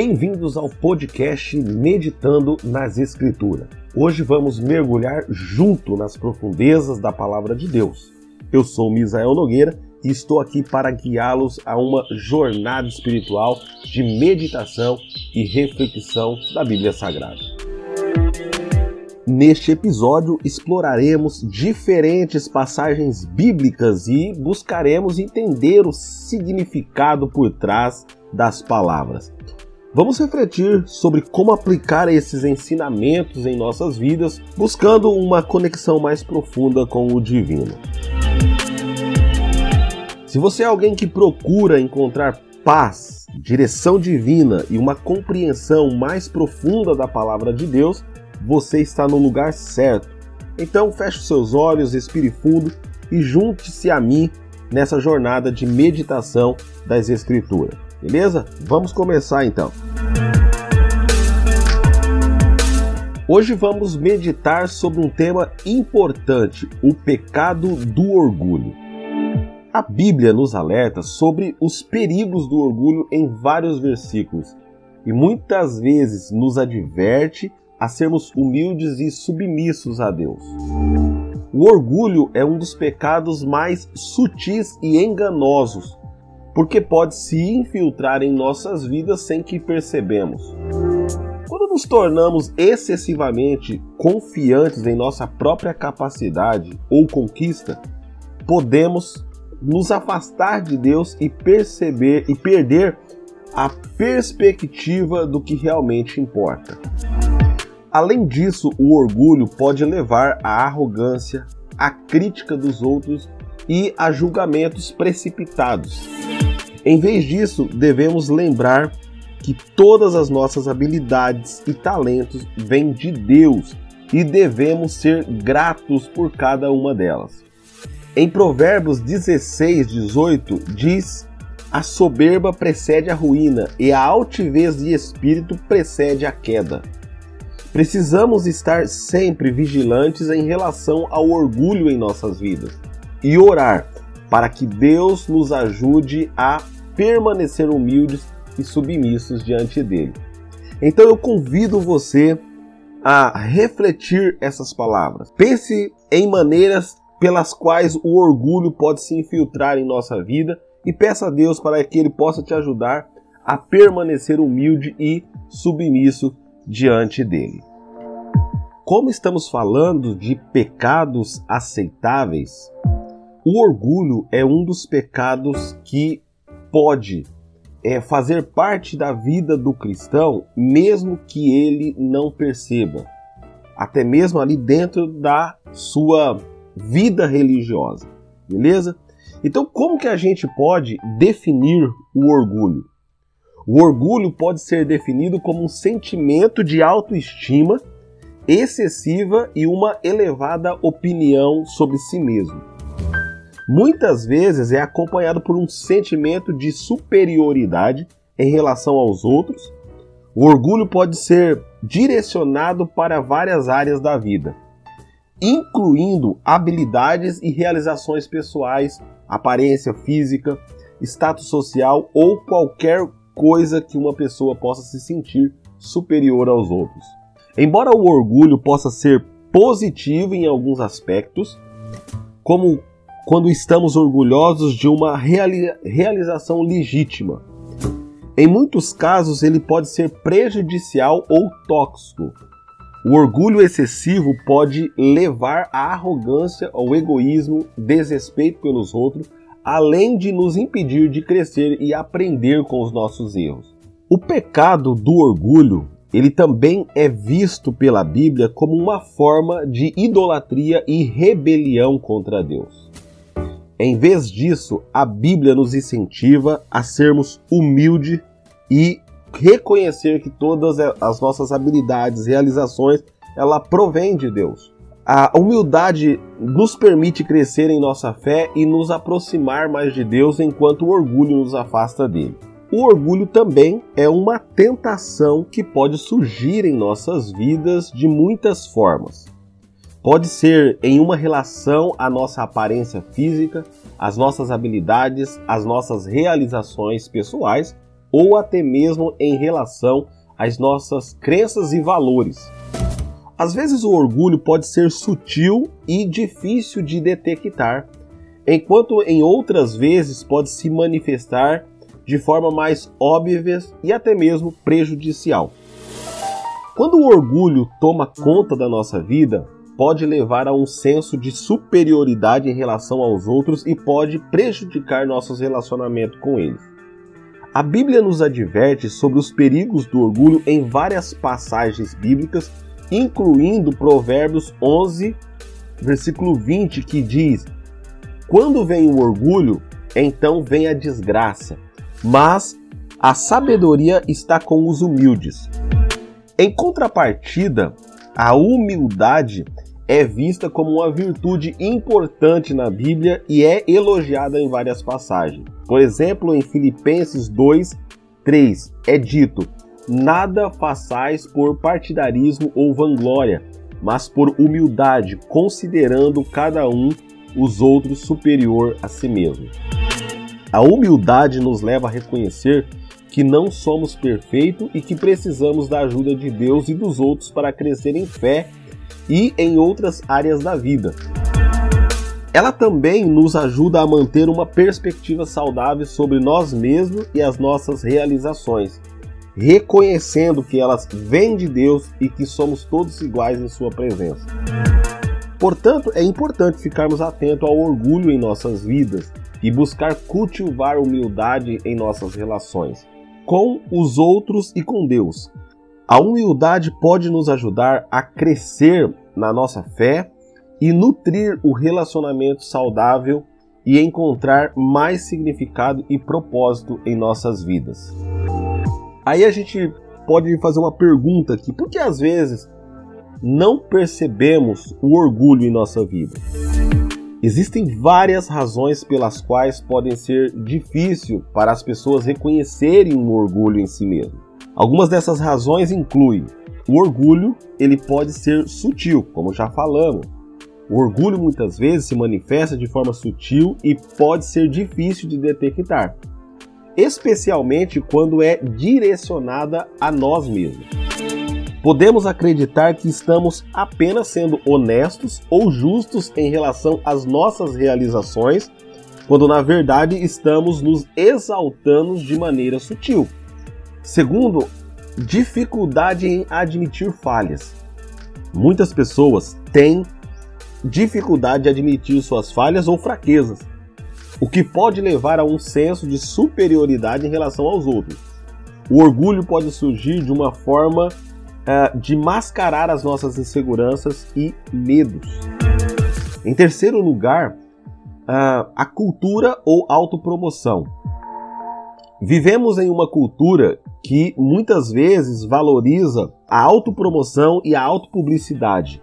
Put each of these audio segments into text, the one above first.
Bem-vindos ao podcast Meditando nas Escrituras. Hoje vamos mergulhar junto nas profundezas da palavra de Deus. Eu sou Misael Nogueira e estou aqui para guiá-los a uma jornada espiritual de meditação e reflexão da Bíblia Sagrada. Neste episódio exploraremos diferentes passagens bíblicas e buscaremos entender o significado por trás das palavras. Vamos refletir sobre como aplicar esses ensinamentos em nossas vidas, buscando uma conexão mais profunda com o divino. Se você é alguém que procura encontrar paz, direção divina e uma compreensão mais profunda da palavra de Deus, você está no lugar certo. Então feche seus olhos, respire fundo e junte-se a mim nessa jornada de meditação das Escrituras. Beleza? Vamos começar então. Hoje vamos meditar sobre um tema importante: o pecado do orgulho. A Bíblia nos alerta sobre os perigos do orgulho em vários versículos e muitas vezes nos adverte a sermos humildes e submissos a Deus. O orgulho é um dos pecados mais sutis e enganosos porque pode se infiltrar em nossas vidas sem que percebemos. Nos tornamos excessivamente confiantes em nossa própria capacidade ou conquista, podemos nos afastar de Deus e perceber e perder a perspectiva do que realmente importa. Além disso, o orgulho pode levar à arrogância, à crítica dos outros e a julgamentos precipitados. Em vez disso, devemos lembrar que todas as nossas habilidades e talentos vêm de Deus e devemos ser gratos por cada uma delas. Em Provérbios 16, 18, diz: A soberba precede a ruína e a altivez de espírito precede a queda. Precisamos estar sempre vigilantes em relação ao orgulho em nossas vidas e orar para que Deus nos ajude a permanecer humildes e submissos diante dele. Então eu convido você a refletir essas palavras. Pense em maneiras pelas quais o orgulho pode se infiltrar em nossa vida e peça a Deus para que ele possa te ajudar a permanecer humilde e submisso diante dele. Como estamos falando de pecados aceitáveis, o orgulho é um dos pecados que pode é, fazer parte da vida do cristão, mesmo que ele não perceba, até mesmo ali dentro da sua vida religiosa, beleza? Então, como que a gente pode definir o orgulho? O orgulho pode ser definido como um sentimento de autoestima excessiva e uma elevada opinião sobre si mesmo muitas vezes é acompanhado por um sentimento de superioridade em relação aos outros. O orgulho pode ser direcionado para várias áreas da vida, incluindo habilidades e realizações pessoais, aparência física, status social ou qualquer coisa que uma pessoa possa se sentir superior aos outros. Embora o orgulho possa ser positivo em alguns aspectos, como quando estamos orgulhosos de uma reali realização legítima. Em muitos casos, ele pode ser prejudicial ou tóxico. O orgulho excessivo pode levar à arrogância, ao egoísmo, desrespeito pelos outros, além de nos impedir de crescer e aprender com os nossos erros. O pecado do orgulho, ele também é visto pela Bíblia como uma forma de idolatria e rebelião contra Deus. Em vez disso, a Bíblia nos incentiva a sermos humildes e reconhecer que todas as nossas habilidades, realizações, ela provém de Deus. A humildade nos permite crescer em nossa fé e nos aproximar mais de Deus, enquanto o orgulho nos afasta dele. O orgulho também é uma tentação que pode surgir em nossas vidas de muitas formas. Pode ser em uma relação à nossa aparência física, às nossas habilidades, às nossas realizações pessoais, ou até mesmo em relação às nossas crenças e valores. Às vezes o orgulho pode ser sutil e difícil de detectar, enquanto em outras vezes pode se manifestar de forma mais óbvia e até mesmo prejudicial. Quando o orgulho toma conta da nossa vida, pode levar a um senso de superioridade em relação aos outros e pode prejudicar nossos relacionamentos com eles. A Bíblia nos adverte sobre os perigos do orgulho em várias passagens bíblicas, incluindo Provérbios 11, versículo 20, que diz: Quando vem o orgulho, então vem a desgraça, mas a sabedoria está com os humildes. Em contrapartida, a humildade é vista como uma virtude importante na Bíblia e é elogiada em várias passagens. Por exemplo, em Filipenses 2, 3 é dito: Nada façais por partidarismo ou vanglória, mas por humildade, considerando cada um os outros superior a si mesmo. A humildade nos leva a reconhecer que não somos perfeitos e que precisamos da ajuda de Deus e dos outros para crescer em fé e em outras áreas da vida. Ela também nos ajuda a manter uma perspectiva saudável sobre nós mesmos e as nossas realizações, reconhecendo que elas vêm de Deus e que somos todos iguais em Sua presença. Portanto, é importante ficarmos atentos ao orgulho em nossas vidas e buscar cultivar humildade em nossas relações, com os outros e com Deus, a humildade pode nos ajudar a crescer na nossa fé e nutrir o relacionamento saudável e encontrar mais significado e propósito em nossas vidas. Aí a gente pode fazer uma pergunta aqui: por que às vezes não percebemos o orgulho em nossa vida? Existem várias razões pelas quais podem ser difícil para as pessoas reconhecerem o orgulho em si mesmo. Algumas dessas razões incluem o orgulho, ele pode ser sutil, como já falamos. O orgulho muitas vezes se manifesta de forma sutil e pode ser difícil de detectar, especialmente quando é direcionada a nós mesmos. Podemos acreditar que estamos apenas sendo honestos ou justos em relação às nossas realizações, quando na verdade estamos nos exaltando de maneira sutil. Segundo, dificuldade em admitir falhas. Muitas pessoas têm dificuldade de admitir suas falhas ou fraquezas, o que pode levar a um senso de superioridade em relação aos outros. O orgulho pode surgir de uma forma uh, de mascarar as nossas inseguranças e medos. Em terceiro lugar, uh, a cultura ou autopromoção. Vivemos em uma cultura que muitas vezes valoriza a autopromoção e a autopublicidade.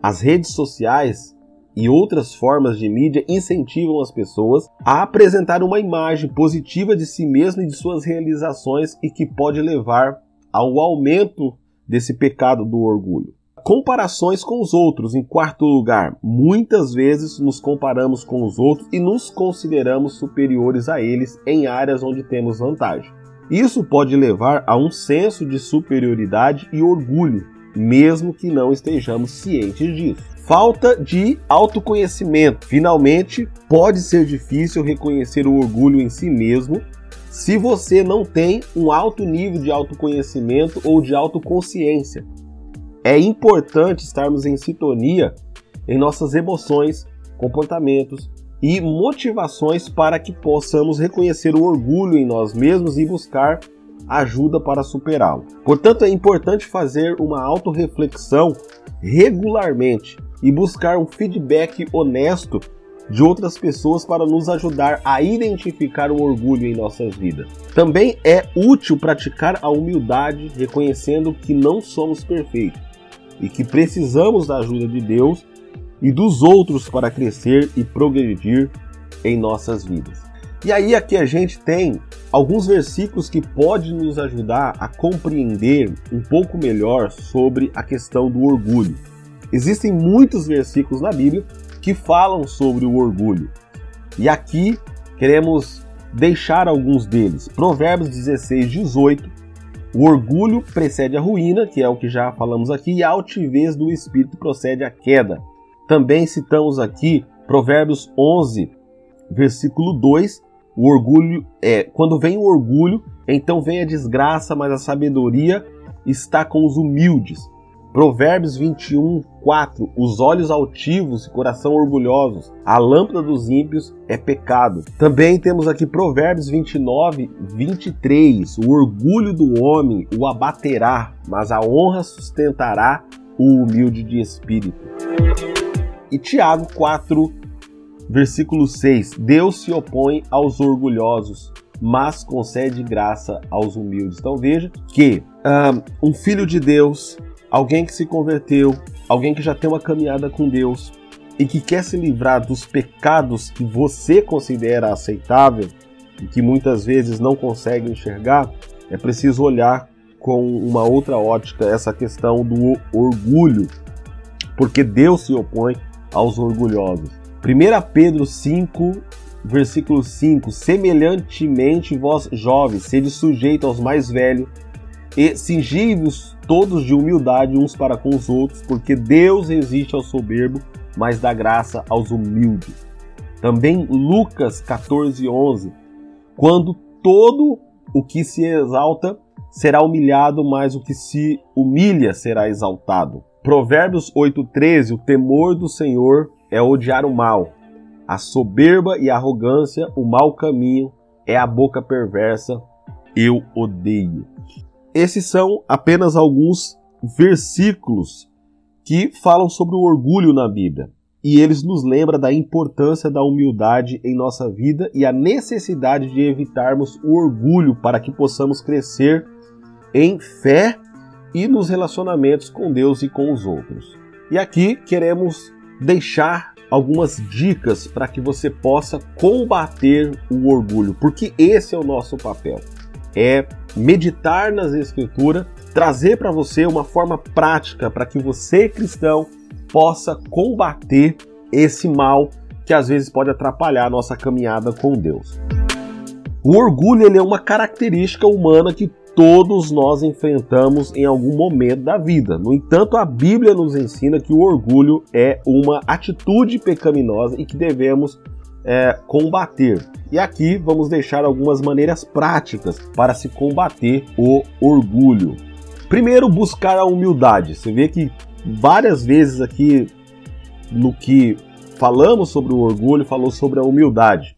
As redes sociais e outras formas de mídia incentivam as pessoas a apresentar uma imagem positiva de si mesmo e de suas realizações e que pode levar ao aumento desse pecado do orgulho. Comparações com os outros, em quarto lugar. Muitas vezes nos comparamos com os outros e nos consideramos superiores a eles em áreas onde temos vantagem. Isso pode levar a um senso de superioridade e orgulho, mesmo que não estejamos cientes disso. Falta de autoconhecimento. Finalmente, pode ser difícil reconhecer o orgulho em si mesmo se você não tem um alto nível de autoconhecimento ou de autoconsciência. É importante estarmos em sintonia em nossas emoções, comportamentos e motivações para que possamos reconhecer o orgulho em nós mesmos e buscar ajuda para superá-lo. Portanto, é importante fazer uma autorreflexão regularmente e buscar um feedback honesto de outras pessoas para nos ajudar a identificar o orgulho em nossas vidas. Também é útil praticar a humildade, reconhecendo que não somos perfeitos e que precisamos da ajuda de Deus e dos outros para crescer e progredir em nossas vidas. E aí aqui a gente tem alguns versículos que podem nos ajudar a compreender um pouco melhor sobre a questão do orgulho. Existem muitos versículos na Bíblia que falam sobre o orgulho. E aqui queremos deixar alguns deles. Provérbios 16, 18. O orgulho precede a ruína, que é o que já falamos aqui, e a altivez do espírito procede a queda. Também citamos aqui Provérbios 11, versículo 2. O orgulho é quando vem o orgulho, então vem a desgraça, mas a sabedoria está com os humildes. Provérbios 21, 4. Os olhos altivos e coração orgulhosos. A lâmpada dos ímpios é pecado. Também temos aqui Provérbios 29, 23. O orgulho do homem o abaterá, mas a honra sustentará o humilde de espírito. E Tiago 4, versículo 6. Deus se opõe aos orgulhosos, mas concede graça aos humildes. Então veja que um, um filho de Deus alguém que se converteu, alguém que já tem uma caminhada com Deus e que quer se livrar dos pecados que você considera aceitável e que muitas vezes não consegue enxergar, é preciso olhar com uma outra ótica essa questão do orgulho, porque Deus se opõe aos orgulhosos. 1 Pedro 5, versículo 5: Semelhantemente, vós jovens, sede sujeitos aos mais velhos e cingi-vos todos de humildade uns para com os outros, porque Deus resiste ao soberbo, mas dá graça aos humildes. Também Lucas 14, 11. Quando todo o que se exalta será humilhado, mas o que se humilha será exaltado. Provérbios 8,13: O temor do Senhor é odiar o mal. A soberba e a arrogância, o mau caminho, é a boca perversa, eu odeio. Esses são apenas alguns versículos que falam sobre o orgulho na Bíblia. E eles nos lembram da importância da humildade em nossa vida e a necessidade de evitarmos o orgulho para que possamos crescer em fé e nos relacionamentos com Deus e com os outros. E aqui queremos deixar algumas dicas para que você possa combater o orgulho, porque esse é o nosso papel é meditar nas Escrituras, trazer para você uma forma prática para que você, cristão, possa combater esse mal que às vezes pode atrapalhar a nossa caminhada com Deus. O orgulho ele é uma característica humana que todos nós enfrentamos em algum momento da vida. No entanto, a Bíblia nos ensina que o orgulho é uma atitude pecaminosa e que devemos é, combater. E aqui vamos deixar algumas maneiras práticas para se combater o orgulho. Primeiro, buscar a humildade. Você vê que várias vezes aqui no que falamos sobre o orgulho, falou sobre a humildade.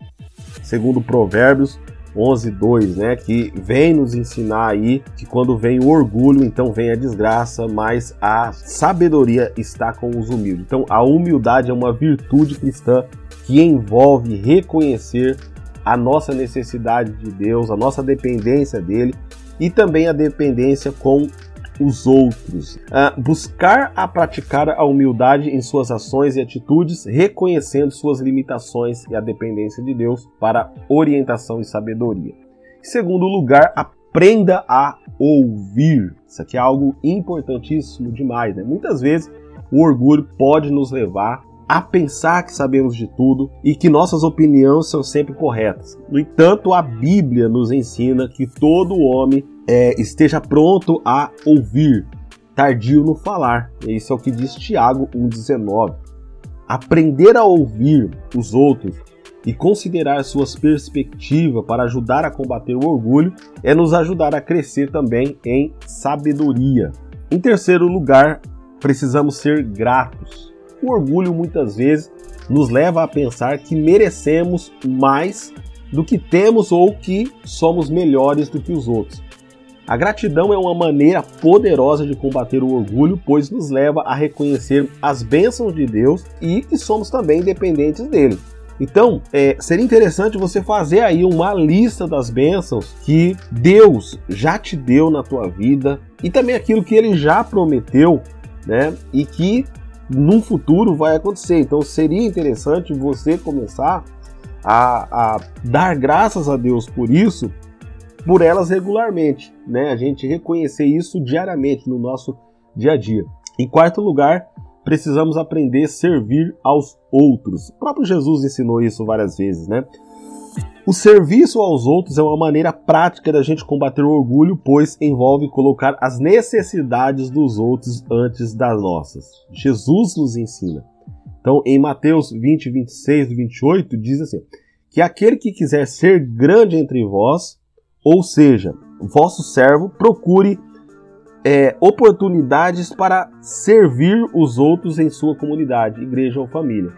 Segundo Provérbios 11:2, né, que vem nos ensinar aí que quando vem o orgulho, então vem a desgraça, mas a sabedoria está com os humildes. Então, a humildade é uma virtude cristã que envolve reconhecer a nossa necessidade de Deus, a nossa dependência dele e também a dependência com os outros. Uh, buscar a praticar a humildade em suas ações e atitudes, reconhecendo suas limitações e a dependência de Deus para orientação e sabedoria. Em segundo lugar, aprenda a ouvir. Isso aqui é algo importantíssimo demais. Né? Muitas vezes o orgulho pode nos levar a pensar que sabemos de tudo e que nossas opiniões são sempre corretas. No entanto, a Bíblia nos ensina que todo homem é, esteja pronto a ouvir, tardio no falar. Isso é o que diz Tiago 1,19. Aprender a ouvir os outros e considerar suas perspectivas para ajudar a combater o orgulho é nos ajudar a crescer também em sabedoria. Em terceiro lugar, precisamos ser gratos. O orgulho muitas vezes nos leva a pensar que merecemos mais do que temos ou que somos melhores do que os outros. A gratidão é uma maneira poderosa de combater o orgulho, pois nos leva a reconhecer as bênçãos de Deus e que somos também dependentes dele. Então, é, seria interessante você fazer aí uma lista das bênçãos que Deus já te deu na tua vida e também aquilo que ele já prometeu, né? E que no futuro vai acontecer. Então seria interessante você começar a, a dar graças a Deus por isso, por elas regularmente, né? A gente reconhecer isso diariamente no nosso dia a dia. Em quarto lugar, precisamos aprender a servir aos outros. O próprio Jesus ensinou isso várias vezes, né? O serviço aos outros é uma maneira prática da gente combater o orgulho, pois envolve colocar as necessidades dos outros antes das nossas. Jesus nos ensina. Então, em Mateus 20, 26 e 28, diz assim: Que aquele que quiser ser grande entre vós, ou seja, vosso servo, procure é, oportunidades para servir os outros em sua comunidade, igreja ou família.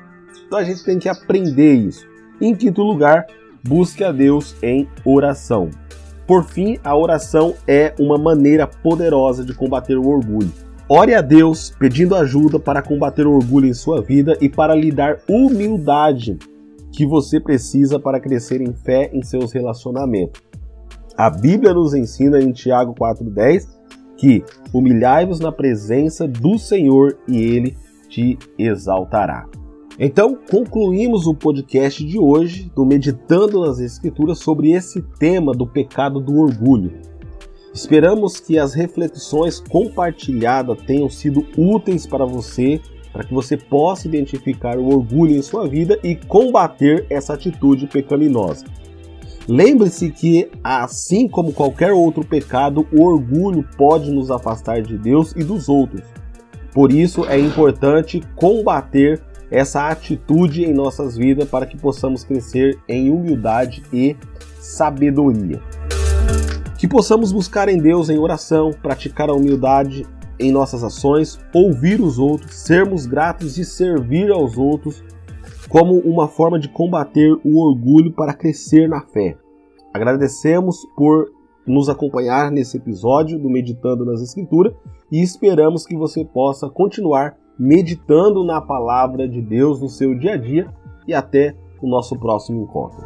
Então a gente tem que aprender isso. Em quinto lugar, busque a Deus em oração. Por fim, a oração é uma maneira poderosa de combater o orgulho. Ore a Deus pedindo ajuda para combater o orgulho em sua vida e para lhe dar humildade que você precisa para crescer em fé em seus relacionamentos. A Bíblia nos ensina em Tiago 4,10 que humilhai-vos na presença do Senhor e ele te exaltará. Então, concluímos o podcast de hoje do Meditando nas Escrituras sobre esse tema do pecado do orgulho. Esperamos que as reflexões compartilhadas tenham sido úteis para você, para que você possa identificar o orgulho em sua vida e combater essa atitude pecaminosa. Lembre-se que, assim como qualquer outro pecado, o orgulho pode nos afastar de Deus e dos outros. Por isso é importante combater essa atitude em nossas vidas para que possamos crescer em humildade e sabedoria. Que possamos buscar em Deus em oração, praticar a humildade em nossas ações, ouvir os outros, sermos gratos e servir aos outros como uma forma de combater o orgulho para crescer na fé. Agradecemos por nos acompanhar nesse episódio do Meditando nas Escrituras e esperamos que você possa continuar meditando na palavra de Deus no seu dia a dia e até o nosso próximo encontro.